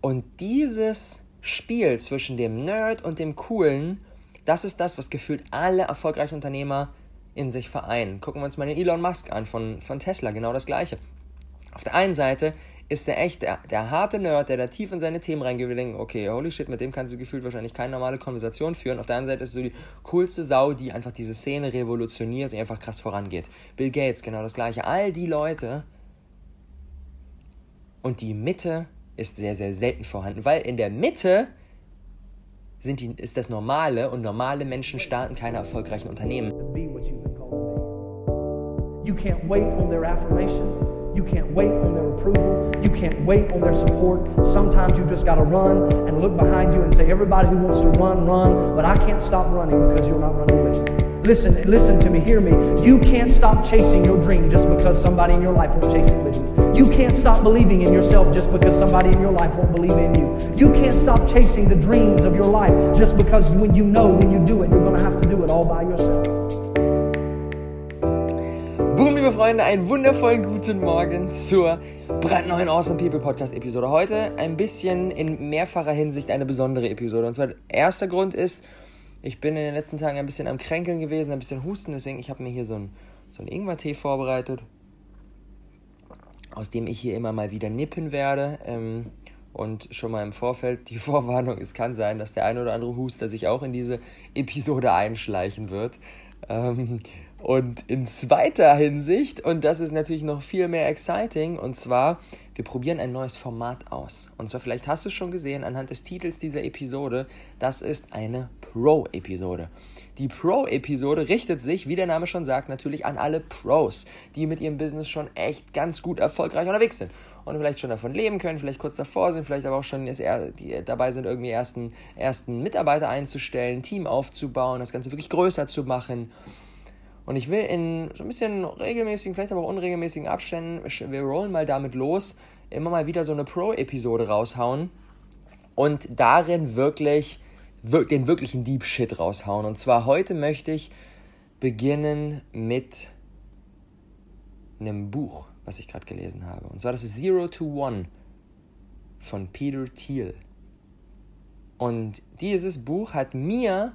Und dieses Spiel zwischen dem Nerd und dem Coolen, das ist das, was gefühlt alle erfolgreichen Unternehmer in sich vereinen. Gucken wir uns mal den Elon Musk an von, von Tesla, genau das gleiche. Auf der einen Seite ist der echt der, der harte Nerd, der da tief in seine Themen reingeht okay, holy shit, mit dem kannst du gefühlt wahrscheinlich keine normale Konversation führen. Auf der anderen Seite ist so die coolste Sau, die einfach diese Szene revolutioniert und einfach krass vorangeht. Bill Gates, genau das gleiche. All die Leute. Und die Mitte ist sehr, sehr selten vorhanden, weil in der Mitte sind die, ist das Normale und normale Menschen starten keine erfolgreichen Unternehmen. You can't wait on their affirmation. You can't wait on their approval. You can't wait on their support. Sometimes you just got to run and look behind you and say, everybody who wants to run, run. But I can't stop running because you're not running with me. Listen, listen to me, hear me. You can't stop chasing your dream just because somebody in your life won't chase it with you. You can't stop believing in yourself just because somebody in your life won't believe in you. You can't stop chasing the dreams of your life just because when you know when you do it, you're going to have to do it all by yourself. Boom, liebe Freunde, einen wundervollen guten Morgen zur brandneuen Awesome People Podcast Episode. Heute ein bisschen in mehrfacher Hinsicht eine besondere Episode. Und zwar, erster Grund ist, ich bin in den letzten Tagen ein bisschen am Kränkeln gewesen, ein bisschen husten, deswegen ich habe mir hier so einen so Ingwer-Tee vorbereitet, aus dem ich hier immer mal wieder nippen werde. Ähm, und schon mal im Vorfeld die Vorwarnung, es kann sein, dass der ein oder andere Huster sich auch in diese Episode einschleichen wird. Ähm, und in zweiter Hinsicht, und das ist natürlich noch viel mehr exciting, und zwar, wir probieren ein neues Format aus. Und zwar, vielleicht hast du es schon gesehen anhand des Titels dieser Episode, das ist eine Pro-Episode. Die Pro-Episode richtet sich, wie der Name schon sagt, natürlich an alle Pros, die mit ihrem Business schon echt ganz gut erfolgreich unterwegs sind. Und vielleicht schon davon leben können, vielleicht kurz davor sind, vielleicht aber auch schon dabei sind, irgendwie ersten, ersten Mitarbeiter einzustellen, Team aufzubauen, das Ganze wirklich größer zu machen und ich will in so ein bisschen regelmäßigen, vielleicht aber auch unregelmäßigen Abständen, wir rollen mal damit los, immer mal wieder so eine Pro-Episode raushauen und darin wirklich den wirklichen Deep Shit raushauen. Und zwar heute möchte ich beginnen mit einem Buch, was ich gerade gelesen habe. Und zwar das ist Zero to One von Peter Thiel. Und dieses Buch hat mir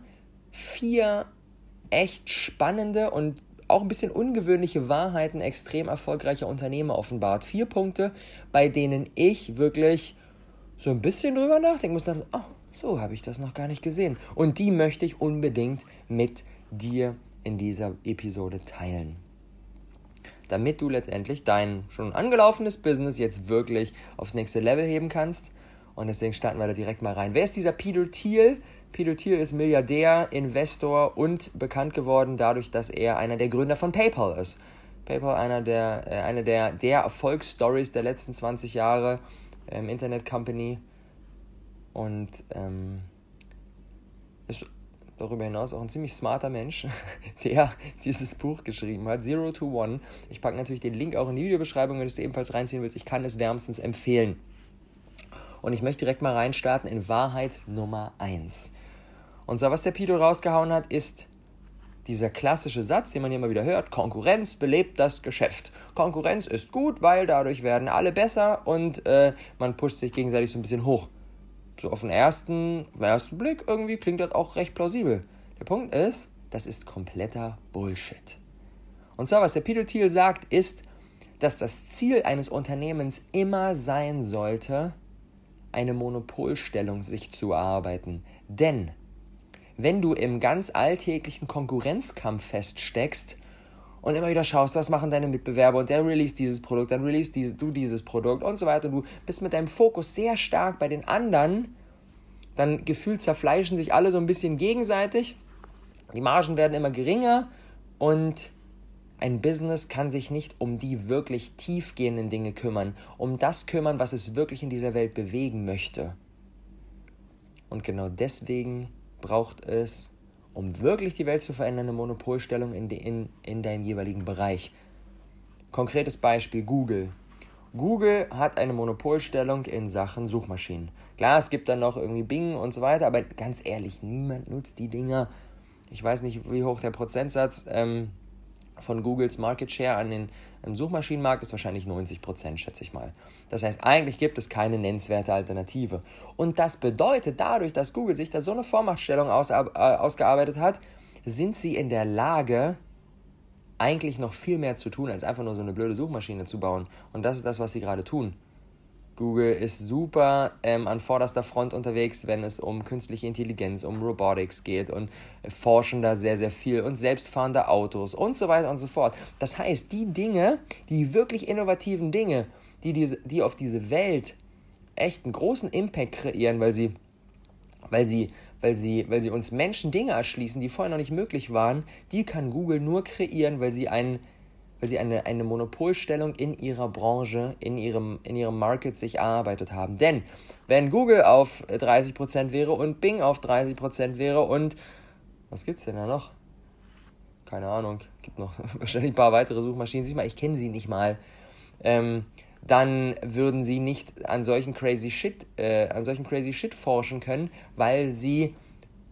vier echt spannende und auch ein bisschen ungewöhnliche Wahrheiten extrem erfolgreicher Unternehmer offenbart. Vier Punkte, bei denen ich wirklich so ein bisschen drüber nachdenken muss. Oh, so habe ich das noch gar nicht gesehen. Und die möchte ich unbedingt mit dir in dieser Episode teilen. Damit du letztendlich dein schon angelaufenes Business jetzt wirklich aufs nächste Level heben kannst. Und deswegen starten wir da direkt mal rein. Wer ist dieser Peter Thiel? Peter Thiel ist Milliardär, Investor und bekannt geworden dadurch, dass er einer der Gründer von PayPal ist. PayPal einer der, äh, eine der, der Erfolgsstories der letzten 20 Jahre im Internet Company und ähm, ist darüber hinaus auch ein ziemlich smarter Mensch, der dieses Buch geschrieben hat, Zero to One. Ich packe natürlich den Link auch in die Videobeschreibung, wenn du es ebenfalls reinziehen willst. Ich kann es wärmstens empfehlen. Und ich möchte direkt mal reinstarten in Wahrheit Nummer 1. Und zwar, was der Pido rausgehauen hat, ist dieser klassische Satz, den man hier immer wieder hört, Konkurrenz belebt das Geschäft. Konkurrenz ist gut, weil dadurch werden alle besser und äh, man pusht sich gegenseitig so ein bisschen hoch. So auf den ersten, ersten Blick irgendwie klingt das auch recht plausibel. Der Punkt ist, das ist kompletter Bullshit. Und zwar, was der Peter Thiel sagt, ist, dass das Ziel eines Unternehmens immer sein sollte, eine Monopolstellung sich zu erarbeiten. Denn wenn du im ganz alltäglichen Konkurrenzkampf feststeckst und immer wieder schaust, was machen deine Mitbewerber und der release dieses Produkt, dann release diese, du dieses Produkt und so weiter. Du bist mit deinem Fokus sehr stark bei den anderen, dann gefühlt zerfleischen sich alle so ein bisschen gegenseitig. Die Margen werden immer geringer und ein Business kann sich nicht um die wirklich tiefgehenden Dinge kümmern, um das kümmern, was es wirklich in dieser Welt bewegen möchte. Und genau deswegen braucht es, um wirklich die Welt zu verändern, eine Monopolstellung in, de, in, in deinem jeweiligen Bereich. Konkretes Beispiel Google. Google hat eine Monopolstellung in Sachen Suchmaschinen. Klar, es gibt dann noch irgendwie Bing und so weiter, aber ganz ehrlich, niemand nutzt die Dinger. Ich weiß nicht, wie hoch der Prozentsatz ähm, von Googles Market Share an den im Suchmaschinenmarkt ist wahrscheinlich 90 Prozent, schätze ich mal. Das heißt, eigentlich gibt es keine nennenswerte Alternative. Und das bedeutet, dadurch, dass Google sich da so eine Vormachtstellung aus, äh, ausgearbeitet hat, sind sie in der Lage, eigentlich noch viel mehr zu tun, als einfach nur so eine blöde Suchmaschine zu bauen. Und das ist das, was sie gerade tun. Google ist super ähm, an vorderster Front unterwegs, wenn es um künstliche Intelligenz, um Robotics geht und forschen da sehr, sehr viel und selbstfahrende Autos und so weiter und so fort. Das heißt, die Dinge, die wirklich innovativen Dinge, die, diese, die auf diese Welt echt einen großen Impact kreieren, weil sie, weil sie, weil sie, weil sie uns Menschen Dinge erschließen, die vorher noch nicht möglich waren, die kann Google nur kreieren, weil sie einen weil sie eine, eine Monopolstellung in ihrer Branche, in ihrem, in ihrem Market sich erarbeitet haben. Denn wenn Google auf 30% wäre und Bing auf 30% wäre und was gibt es denn da noch? Keine Ahnung, gibt noch wahrscheinlich ein paar weitere Suchmaschinen. Sieh mal, ich kenne sie nicht mal. Ähm, dann würden sie nicht an solchen crazy Shit, äh, an solchen crazy Shit forschen können, weil sie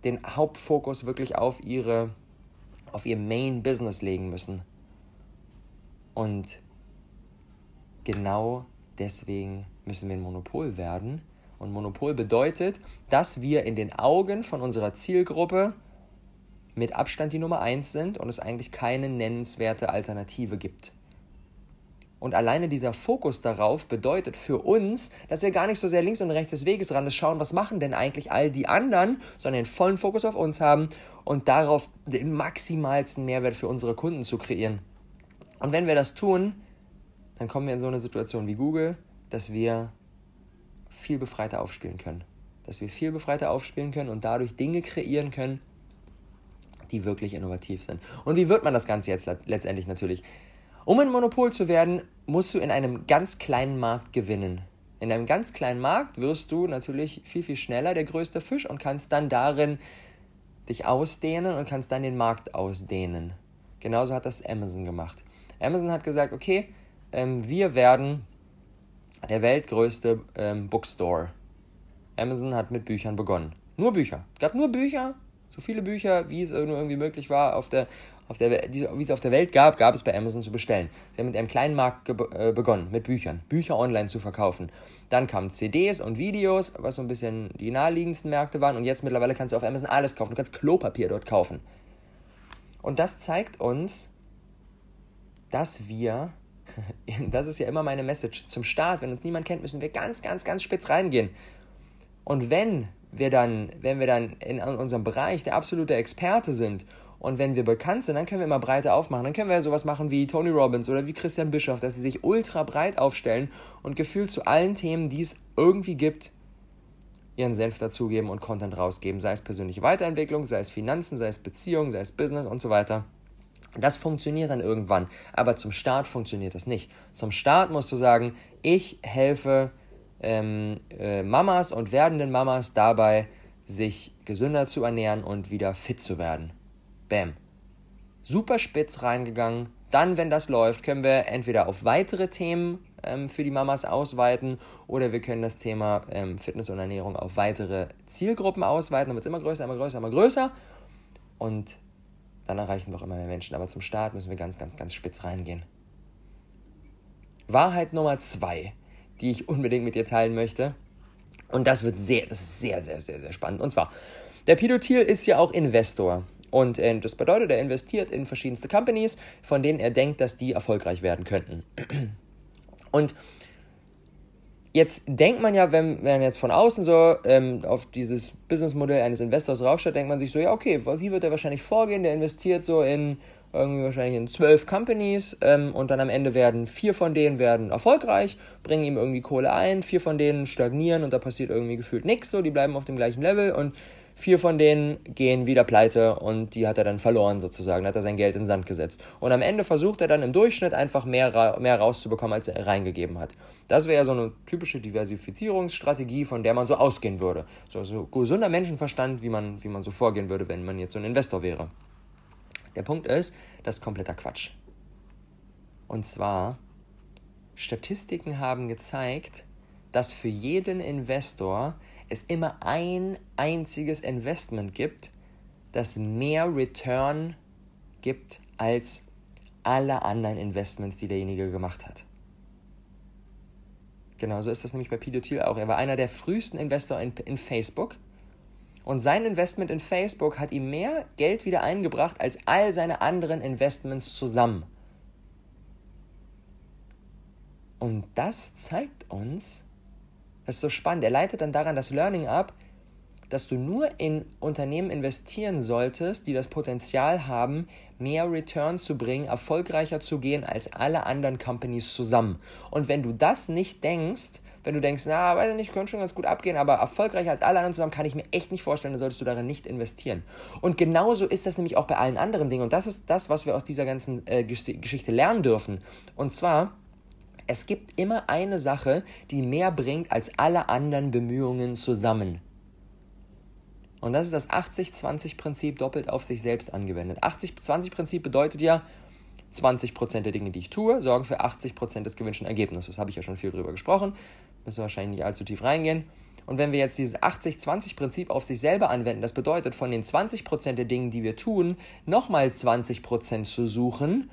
den Hauptfokus wirklich auf ihre, auf ihr Main Business legen müssen. Und genau deswegen müssen wir ein Monopol werden. Und Monopol bedeutet, dass wir in den Augen von unserer Zielgruppe mit Abstand die Nummer 1 sind und es eigentlich keine nennenswerte Alternative gibt. Und alleine dieser Fokus darauf bedeutet für uns, dass wir gar nicht so sehr links und rechts des Weges ran schauen, was machen denn eigentlich all die anderen, sondern den vollen Fokus auf uns haben und darauf den maximalsten Mehrwert für unsere Kunden zu kreieren. Und wenn wir das tun, dann kommen wir in so eine Situation wie Google, dass wir viel befreiter aufspielen können. Dass wir viel befreiter aufspielen können und dadurch Dinge kreieren können, die wirklich innovativ sind. Und wie wird man das Ganze jetzt letztendlich natürlich? Um ein Monopol zu werden, musst du in einem ganz kleinen Markt gewinnen. In einem ganz kleinen Markt wirst du natürlich viel, viel schneller der größte Fisch und kannst dann darin dich ausdehnen und kannst dann den Markt ausdehnen. Genauso hat das Amazon gemacht. Amazon hat gesagt, okay, ähm, wir werden der weltgrößte ähm, Bookstore. Amazon hat mit Büchern begonnen. Nur Bücher. Es gab nur Bücher, so viele Bücher, wie es irgendwie möglich war, auf der, auf der, wie es auf der Welt gab, gab es bei Amazon zu bestellen. Sie haben mit einem kleinen Markt äh, begonnen, mit Büchern, Bücher online zu verkaufen. Dann kamen CDs und Videos, was so ein bisschen die naheliegendsten Märkte waren. Und jetzt mittlerweile kannst du auf Amazon alles kaufen. Du kannst Klopapier dort kaufen. Und das zeigt uns, dass wir, das ist ja immer meine Message, zum Start, wenn uns niemand kennt, müssen wir ganz, ganz, ganz spitz reingehen. Und wenn wir dann, wenn wir dann in unserem Bereich der absolute Experte sind und wenn wir bekannt sind, dann können wir immer breiter aufmachen. Dann können wir sowas machen wie Tony Robbins oder wie Christian Bischoff, dass sie sich ultra breit aufstellen und gefühlt zu allen Themen, die es irgendwie gibt, ihren Senf dazugeben und Content rausgeben. Sei es persönliche Weiterentwicklung, sei es Finanzen, sei es Beziehungen, sei es Business und so weiter. Das funktioniert dann irgendwann, aber zum Start funktioniert das nicht. Zum Start musst du sagen, ich helfe ähm, äh, Mamas und werdenden Mamas dabei, sich gesünder zu ernähren und wieder fit zu werden. Bam. Super spitz reingegangen. Dann, wenn das läuft, können wir entweder auf weitere Themen ähm, für die Mamas ausweiten oder wir können das Thema ähm, Fitness und Ernährung auf weitere Zielgruppen ausweiten. Dann wird es immer größer, immer größer, immer größer. Und dann erreichen wir auch immer mehr Menschen. Aber zum Start müssen wir ganz, ganz, ganz spitz reingehen. Wahrheit Nummer zwei, die ich unbedingt mit dir teilen möchte. Und das wird sehr, das ist sehr, sehr, sehr, sehr spannend. Und zwar, der Thiel ist ja auch Investor. Und äh, das bedeutet, er investiert in verschiedenste Companies, von denen er denkt, dass die erfolgreich werden könnten. Und Jetzt denkt man ja, wenn, wenn jetzt von außen so ähm, auf dieses Businessmodell eines Investors raufschaut, denkt man sich so, ja, okay, wie wird er wahrscheinlich vorgehen? Der investiert so in irgendwie wahrscheinlich in zwölf Companies ähm, und dann am Ende werden vier von denen werden erfolgreich, bringen ihm irgendwie Kohle ein, vier von denen stagnieren und da passiert irgendwie gefühlt nichts, so, die bleiben auf dem gleichen Level und Vier von denen gehen wieder pleite und die hat er dann verloren sozusagen, hat er sein Geld in den Sand gesetzt. Und am Ende versucht er dann im Durchschnitt einfach mehr, mehr rauszubekommen, als er reingegeben hat. Das wäre ja so eine typische Diversifizierungsstrategie, von der man so ausgehen würde. So, so gesunder Menschenverstand, wie man, wie man so vorgehen würde, wenn man jetzt so ein Investor wäre. Der Punkt ist, das ist kompletter Quatsch. Und zwar, Statistiken haben gezeigt, dass für jeden Investor es immer ein einziges Investment gibt, das mehr Return gibt als alle anderen Investments, die derjenige gemacht hat. Genauso ist das nämlich bei Thiel auch. Er war einer der frühesten Investoren in, in Facebook. Und sein Investment in Facebook hat ihm mehr Geld wieder eingebracht als all seine anderen Investments zusammen. Und das zeigt uns, das ist so spannend, er leitet dann daran das Learning ab, dass du nur in Unternehmen investieren solltest, die das Potenzial haben, mehr Return zu bringen, erfolgreicher zu gehen als alle anderen Companies zusammen. Und wenn du das nicht denkst, wenn du denkst, na, weiß ich nicht, könnte schon ganz gut abgehen, aber erfolgreicher als alle anderen zusammen kann ich mir echt nicht vorstellen, dann solltest du darin nicht investieren. Und genauso ist das nämlich auch bei allen anderen Dingen. Und das ist das, was wir aus dieser ganzen äh, Geschichte lernen dürfen. Und zwar, es gibt immer eine Sache, die mehr bringt als alle anderen Bemühungen zusammen. Und das ist das 80-20-Prinzip doppelt auf sich selbst angewendet. 80-20-Prinzip bedeutet ja, 20% der Dinge, die ich tue, sorgen für 80% des gewünschten Ergebnisses. Habe ich ja schon viel drüber gesprochen. Müssen wir wahrscheinlich nicht allzu tief reingehen. Und wenn wir jetzt dieses 80-20-Prinzip auf sich selber anwenden, das bedeutet, von den 20% der Dinge, die wir tun, nochmal 20% zu suchen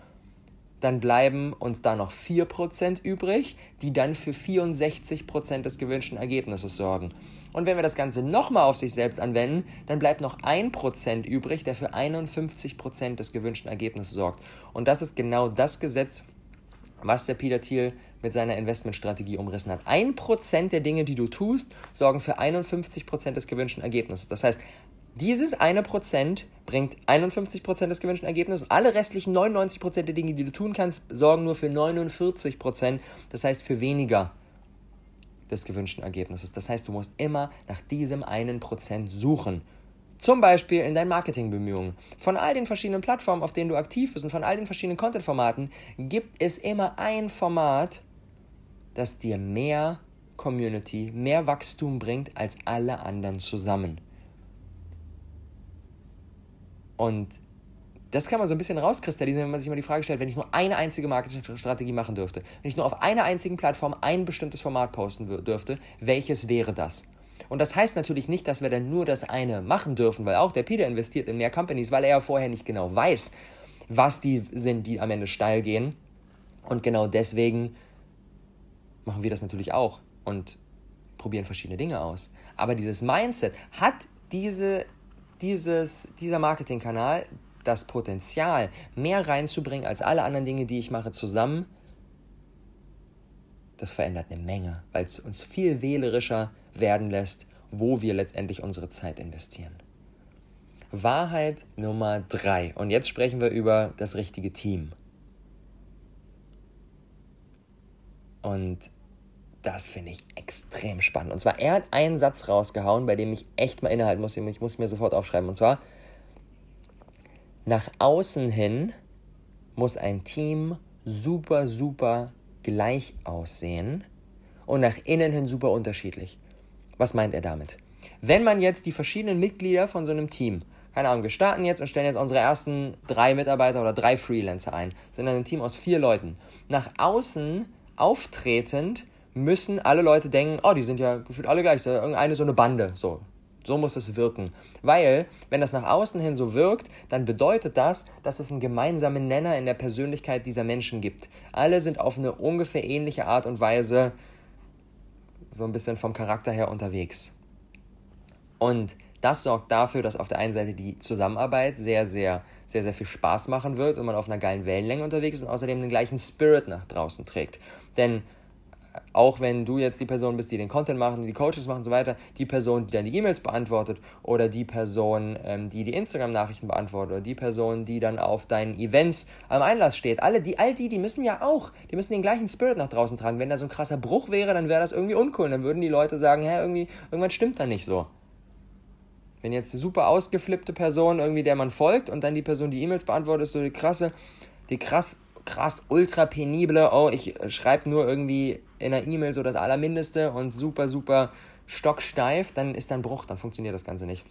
dann bleiben uns da noch 4% übrig, die dann für 64% des gewünschten Ergebnisses sorgen. Und wenn wir das Ganze nochmal auf sich selbst anwenden, dann bleibt noch 1% übrig, der für 51% des gewünschten Ergebnisses sorgt. Und das ist genau das Gesetz, was der Peter Thiel mit seiner Investmentstrategie umrissen hat. 1% der Dinge, die du tust, sorgen für 51% des gewünschten Ergebnisses. Das heißt, dieses eine Prozent bringt 51 Prozent des gewünschten Ergebnisses und alle restlichen 99 Prozent der Dinge, die du tun kannst, sorgen nur für 49 Prozent, das heißt für weniger des gewünschten Ergebnisses. Das heißt, du musst immer nach diesem einen Prozent suchen. Zum Beispiel in deinen Marketingbemühungen. Von all den verschiedenen Plattformen, auf denen du aktiv bist und von all den verschiedenen Content-Formaten, gibt es immer ein Format, das dir mehr Community, mehr Wachstum bringt als alle anderen zusammen. Und das kann man so ein bisschen rauskristallisieren, wenn man sich mal die Frage stellt, wenn ich nur eine einzige Marketingstrategie machen dürfte, wenn ich nur auf einer einzigen Plattform ein bestimmtes Format posten dürfte, welches wäre das? Und das heißt natürlich nicht, dass wir dann nur das eine machen dürfen, weil auch der Peter investiert in mehr Companies, weil er ja vorher nicht genau weiß, was die sind, die am Ende steil gehen. Und genau deswegen machen wir das natürlich auch und probieren verschiedene Dinge aus. Aber dieses Mindset hat diese dieses, dieser Marketingkanal das Potenzial, mehr reinzubringen als alle anderen Dinge, die ich mache, zusammen, das verändert eine Menge, weil es uns viel wählerischer werden lässt, wo wir letztendlich unsere Zeit investieren. Wahrheit Nummer drei. Und jetzt sprechen wir über das richtige Team. Und das finde ich extrem spannend. Und zwar, er hat einen Satz rausgehauen, bei dem ich echt mal innehalten muss. Ich muss mir sofort aufschreiben. Und zwar, nach außen hin muss ein Team super, super gleich aussehen und nach innen hin super unterschiedlich. Was meint er damit? Wenn man jetzt die verschiedenen Mitglieder von so einem Team, keine Ahnung, wir starten jetzt und stellen jetzt unsere ersten drei Mitarbeiter oder drei Freelancer ein, sind dann ein Team aus vier Leuten. Nach außen auftretend müssen alle Leute denken, oh, die sind ja gefühlt alle gleich, so irgendeine so eine Bande, so. So muss es wirken. Weil, wenn das nach außen hin so wirkt, dann bedeutet das, dass es einen gemeinsamen Nenner in der Persönlichkeit dieser Menschen gibt. Alle sind auf eine ungefähr ähnliche Art und Weise so ein bisschen vom Charakter her unterwegs. Und das sorgt dafür, dass auf der einen Seite die Zusammenarbeit sehr, sehr, sehr, sehr viel Spaß machen wird und man auf einer geilen Wellenlänge unterwegs ist und außerdem den gleichen Spirit nach draußen trägt. Denn auch wenn du jetzt die Person bist, die den Content macht, die Coaches machen und so weiter, die Person, die dann die E-Mails beantwortet oder die Person, ähm, die die Instagram-Nachrichten beantwortet oder die Person, die dann auf deinen Events am Einlass steht, alle die, all die, die müssen ja auch, die müssen den gleichen Spirit nach draußen tragen. Wenn da so ein krasser Bruch wäre, dann wäre das irgendwie uncool. Dann würden die Leute sagen, hä, irgendwie, irgendwas stimmt da nicht so. Wenn jetzt eine super ausgeflippte Person irgendwie der man folgt und dann die Person, die E-Mails beantwortet, ist so die krasse, die krass krass ultra penible, oh, ich schreibe nur irgendwie in einer E-Mail so das Allermindeste und super, super stocksteif, dann ist da ein Bruch, dann funktioniert das Ganze nicht.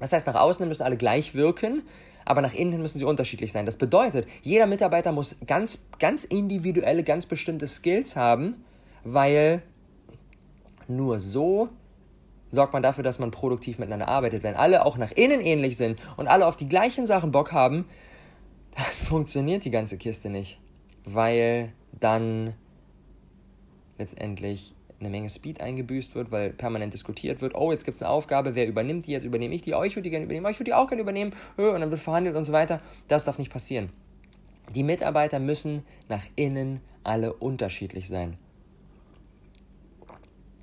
Das heißt, nach außen müssen alle gleich wirken, aber nach innen müssen sie unterschiedlich sein. Das bedeutet, jeder Mitarbeiter muss ganz, ganz individuelle, ganz bestimmte Skills haben, weil nur so sorgt man dafür, dass man produktiv miteinander arbeitet. Wenn alle auch nach innen ähnlich sind und alle auf die gleichen Sachen Bock haben, dann funktioniert die ganze Kiste nicht, weil dann letztendlich eine Menge Speed eingebüßt wird, weil permanent diskutiert wird, oh, jetzt gibt es eine Aufgabe, wer übernimmt die, jetzt übernehme ich die, oh, ich würde die gerne übernehmen, oh, ich würde die auch gerne übernehmen, oh, und dann wird verhandelt und so weiter. Das darf nicht passieren. Die Mitarbeiter müssen nach innen alle unterschiedlich sein.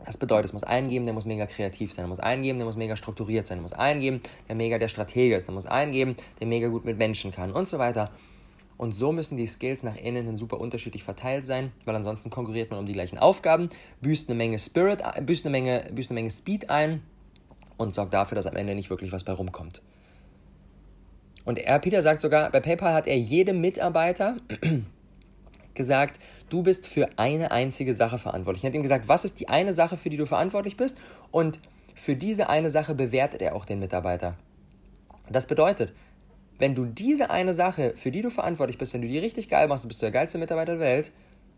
Das bedeutet, es muss eingeben, der muss mega kreativ sein, der muss eingeben, der muss mega strukturiert sein, der muss eingeben, der mega der Stratege ist, der muss eingeben, der mega gut mit Menschen kann und so weiter. Und so müssen die Skills nach innen hin super unterschiedlich verteilt sein, weil ansonsten konkurriert man um die gleichen Aufgaben, büßt eine Menge Spirit, büßt eine Menge, büßt eine Menge Speed ein und sorgt dafür, dass am Ende nicht wirklich was bei rumkommt. Und er, Peter sagt sogar, bei PayPal hat er jedem Mitarbeiter gesagt, du bist für eine einzige Sache verantwortlich. Er hat ihm gesagt, was ist die eine Sache, für die du verantwortlich bist? Und für diese eine Sache bewertet er auch den Mitarbeiter. Das bedeutet, wenn du diese eine Sache, für die du verantwortlich bist, wenn du die richtig geil machst, bist du der geilste Mitarbeiter der Welt.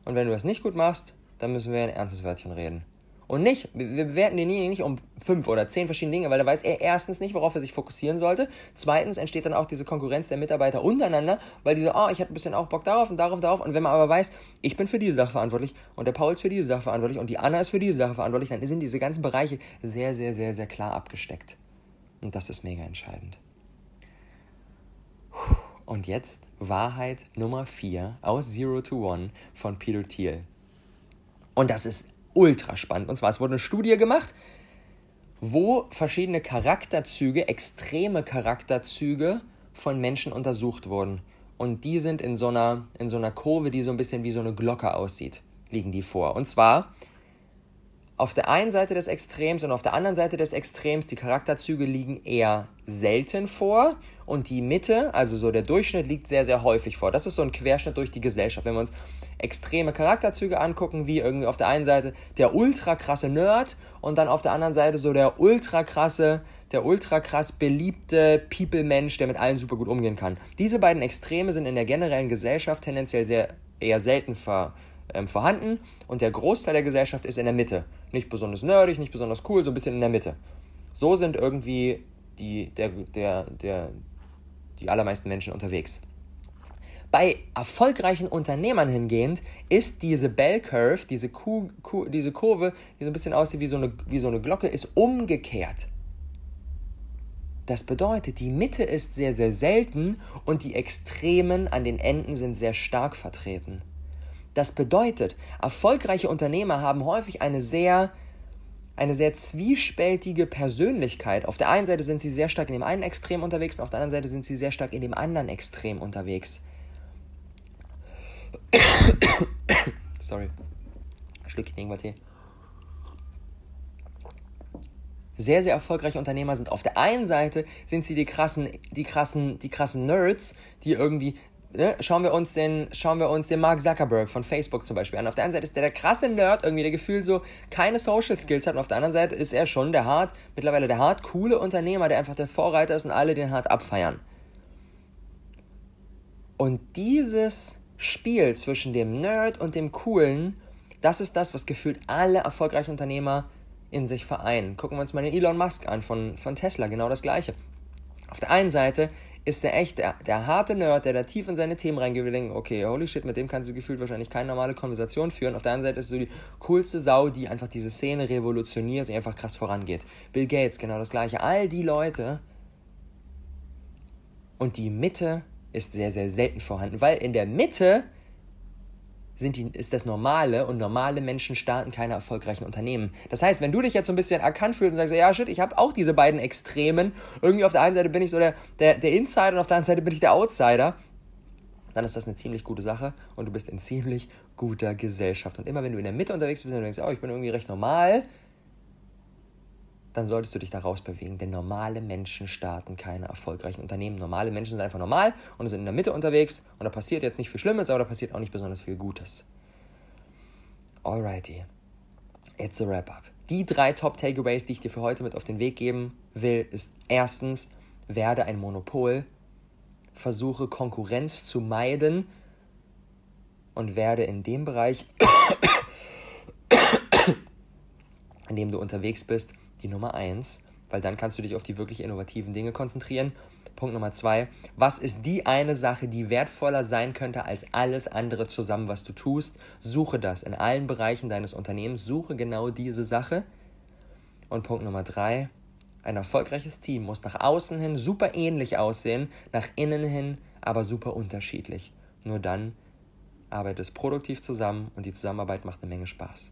Und wenn du das nicht gut machst, dann müssen wir ein ernstes Wörtchen reden. Und nicht, wir bewerten den nicht um fünf oder zehn verschiedene Dinge, weil da weiß er erstens nicht, worauf er sich fokussieren sollte. Zweitens entsteht dann auch diese Konkurrenz der Mitarbeiter untereinander, weil diese, oh, ich hätte ein bisschen auch Bock darauf und darauf darauf. Und wenn man aber weiß, ich bin für diese Sache verantwortlich und der Paul ist für diese Sache verantwortlich und die Anna ist für diese Sache verantwortlich, dann sind diese ganzen Bereiche sehr, sehr, sehr, sehr klar abgesteckt. Und das ist mega entscheidend. Und jetzt Wahrheit Nummer 4 aus Zero to One von Peter Thiel. Und das ist ultra spannend. Und zwar, es wurde eine Studie gemacht, wo verschiedene Charakterzüge, extreme Charakterzüge von Menschen untersucht wurden. Und die sind in so einer, in so einer Kurve, die so ein bisschen wie so eine Glocke aussieht, liegen die vor. Und zwar auf der einen Seite des Extrems und auf der anderen Seite des Extrems, die Charakterzüge liegen eher selten vor und die Mitte, also so der Durchschnitt, liegt sehr, sehr häufig vor. Das ist so ein Querschnitt durch die Gesellschaft. Wenn wir uns extreme Charakterzüge angucken, wie irgendwie auf der einen Seite der ultra krasse Nerd und dann auf der anderen Seite so der ultra krasse, der ultra krass beliebte People-Mensch, der mit allen super gut umgehen kann. Diese beiden Extreme sind in der generellen Gesellschaft tendenziell sehr eher selten ver, ähm, vorhanden und der Großteil der Gesellschaft ist in der Mitte. Nicht besonders nerdig, nicht besonders cool, so ein bisschen in der Mitte. So sind irgendwie die, der, der, der, die allermeisten Menschen unterwegs. Bei erfolgreichen Unternehmern hingehend ist diese Bell Curve, diese, Kuh, Kuh, diese Kurve, die so ein bisschen aussieht wie so, eine, wie so eine Glocke, ist umgekehrt. Das bedeutet, die Mitte ist sehr, sehr selten und die Extremen an den Enden sind sehr stark vertreten. Das bedeutet, erfolgreiche Unternehmer haben häufig eine sehr, eine sehr zwiespältige Persönlichkeit. Auf der einen Seite sind sie sehr stark in dem einen Extrem unterwegs und auf der anderen Seite sind sie sehr stark in dem anderen Extrem unterwegs. Sorry. Schlückchen Ingwer-Tee. Sehr, sehr erfolgreiche Unternehmer sind auf der einen Seite sind sie die krassen, die krassen, die krassen Nerds, die irgendwie ne, schauen wir uns den, schauen wir uns den Mark Zuckerberg von Facebook zum Beispiel an. Auf der einen Seite ist der der krasse Nerd, irgendwie der Gefühl so keine Social Skills hat. Und auf der anderen Seite ist er schon der hart, mittlerweile der hart coole Unternehmer, der einfach der Vorreiter ist und alle den hart abfeiern. Und dieses Spiel zwischen dem Nerd und dem Coolen, das ist das, was gefühlt alle erfolgreichen Unternehmer in sich vereinen. Gucken wir uns mal den Elon Musk an von, von Tesla, genau das gleiche. Auf der einen Seite ist der echt der, der harte Nerd, der da tief in seine Themen reingeht und denkt, okay, holy shit, mit dem kannst du gefühlt wahrscheinlich keine normale Konversation führen. Auf der anderen Seite ist so die coolste Sau, die einfach diese Szene revolutioniert und einfach krass vorangeht. Bill Gates, genau das gleiche. All die Leute. Und die Mitte ist sehr, sehr selten vorhanden, weil in der Mitte sind die, ist das Normale und normale Menschen starten keine erfolgreichen Unternehmen. Das heißt, wenn du dich jetzt so ein bisschen erkannt fühlst und sagst, ja shit, ich habe auch diese beiden Extremen, irgendwie auf der einen Seite bin ich so der, der, der Insider und auf der anderen Seite bin ich der Outsider, dann ist das eine ziemlich gute Sache und du bist in ziemlich guter Gesellschaft. Und immer wenn du in der Mitte unterwegs bist und du denkst, oh, ich bin irgendwie recht normal, dann solltest du dich da rausbewegen. Denn normale Menschen starten keine erfolgreichen Unternehmen. Normale Menschen sind einfach normal und sind in der Mitte unterwegs und da passiert jetzt nicht viel Schlimmes, aber da passiert auch nicht besonders viel Gutes. Alrighty, it's a wrap-up. Die drei Top-Takeaways, die ich dir für heute mit auf den Weg geben will, ist erstens, werde ein Monopol, versuche Konkurrenz zu meiden und werde in dem Bereich, in dem du unterwegs bist, die Nummer eins, weil dann kannst du dich auf die wirklich innovativen Dinge konzentrieren. Punkt Nummer zwei, was ist die eine Sache, die wertvoller sein könnte als alles andere zusammen, was du tust? Suche das in allen Bereichen deines Unternehmens, suche genau diese Sache. Und Punkt Nummer drei, ein erfolgreiches Team muss nach außen hin super ähnlich aussehen, nach innen hin aber super unterschiedlich. Nur dann arbeitet es produktiv zusammen und die Zusammenarbeit macht eine Menge Spaß.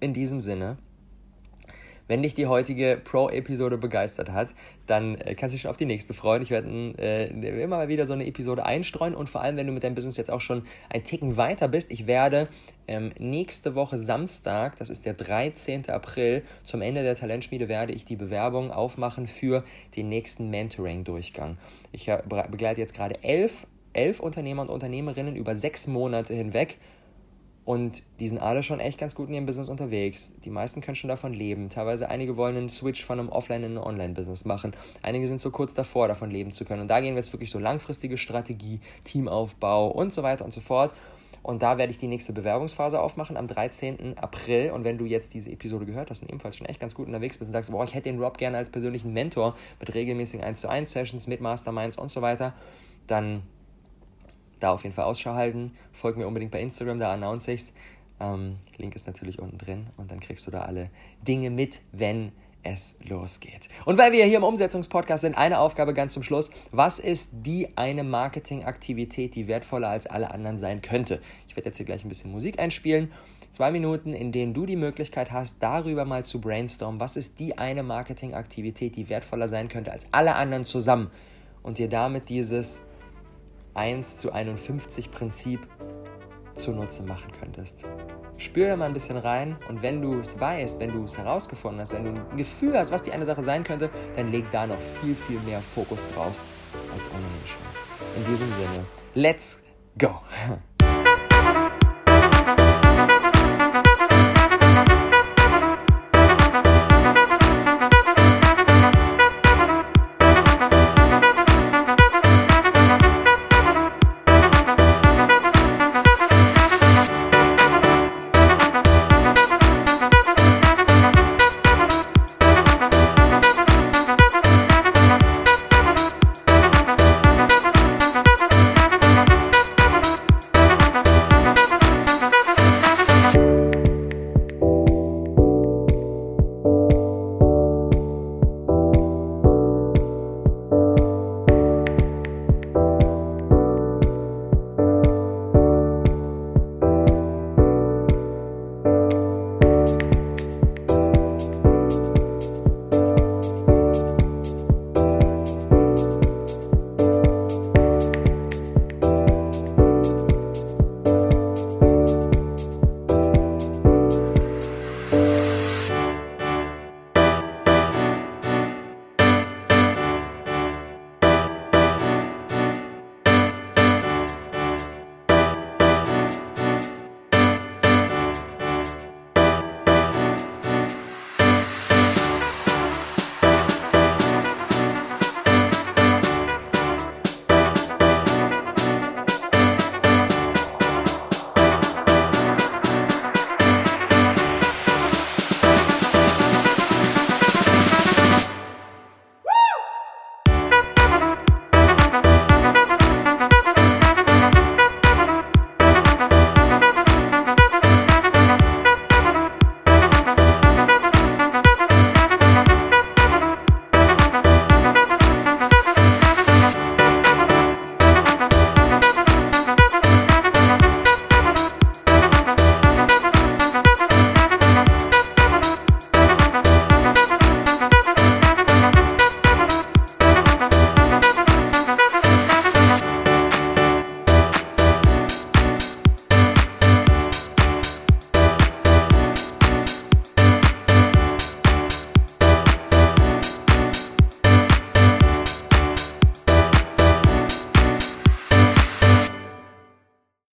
In diesem Sinne, wenn dich die heutige Pro-Episode begeistert hat, dann äh, kannst du dich schon auf die nächste freuen. Ich werde äh, immer mal wieder so eine Episode einstreuen und vor allem, wenn du mit deinem Business jetzt auch schon ein Ticken weiter bist, ich werde ähm, nächste Woche Samstag, das ist der 13. April, zum Ende der Talentschmiede werde ich die Bewerbung aufmachen für den nächsten Mentoring-Durchgang. Ich äh, begleite jetzt gerade elf, elf Unternehmer und Unternehmerinnen über sechs Monate hinweg und die sind alle schon echt ganz gut in ihrem Business unterwegs. Die meisten können schon davon leben. Teilweise einige wollen einen Switch von einem Offline- in ein Online-Business machen. Einige sind so kurz davor, davon leben zu können. Und da gehen wir jetzt wirklich so langfristige Strategie, Teamaufbau und so weiter und so fort. Und da werde ich die nächste Bewerbungsphase aufmachen am 13. April. Und wenn du jetzt diese Episode gehört hast und ebenfalls schon echt ganz gut unterwegs bist und sagst, boah, ich hätte den Rob gerne als persönlichen Mentor mit regelmäßigen 1 zu 1 Sessions, mit Masterminds und so weiter, dann da auf jeden Fall Ausschau halten. Folg mir unbedingt bei Instagram, da announce ich's. Ähm, Link ist natürlich unten drin und dann kriegst du da alle Dinge mit, wenn es losgeht. Und weil wir hier im Umsetzungspodcast sind, eine Aufgabe ganz zum Schluss. Was ist die eine Marketingaktivität, die wertvoller als alle anderen sein könnte? Ich werde jetzt hier gleich ein bisschen Musik einspielen. Zwei Minuten, in denen du die Möglichkeit hast, darüber mal zu brainstormen. Was ist die eine Marketingaktivität, die wertvoller sein könnte als alle anderen zusammen? Und dir damit dieses 1 zu 51 Prinzip zunutze machen könntest. Spür da mal ein bisschen rein und wenn du es weißt, wenn du es herausgefunden hast, wenn du ein Gefühl hast, was die eine Sache sein könnte, dann leg da noch viel, viel mehr Fokus drauf als ohnehin schon. In diesem Sinne, let's go!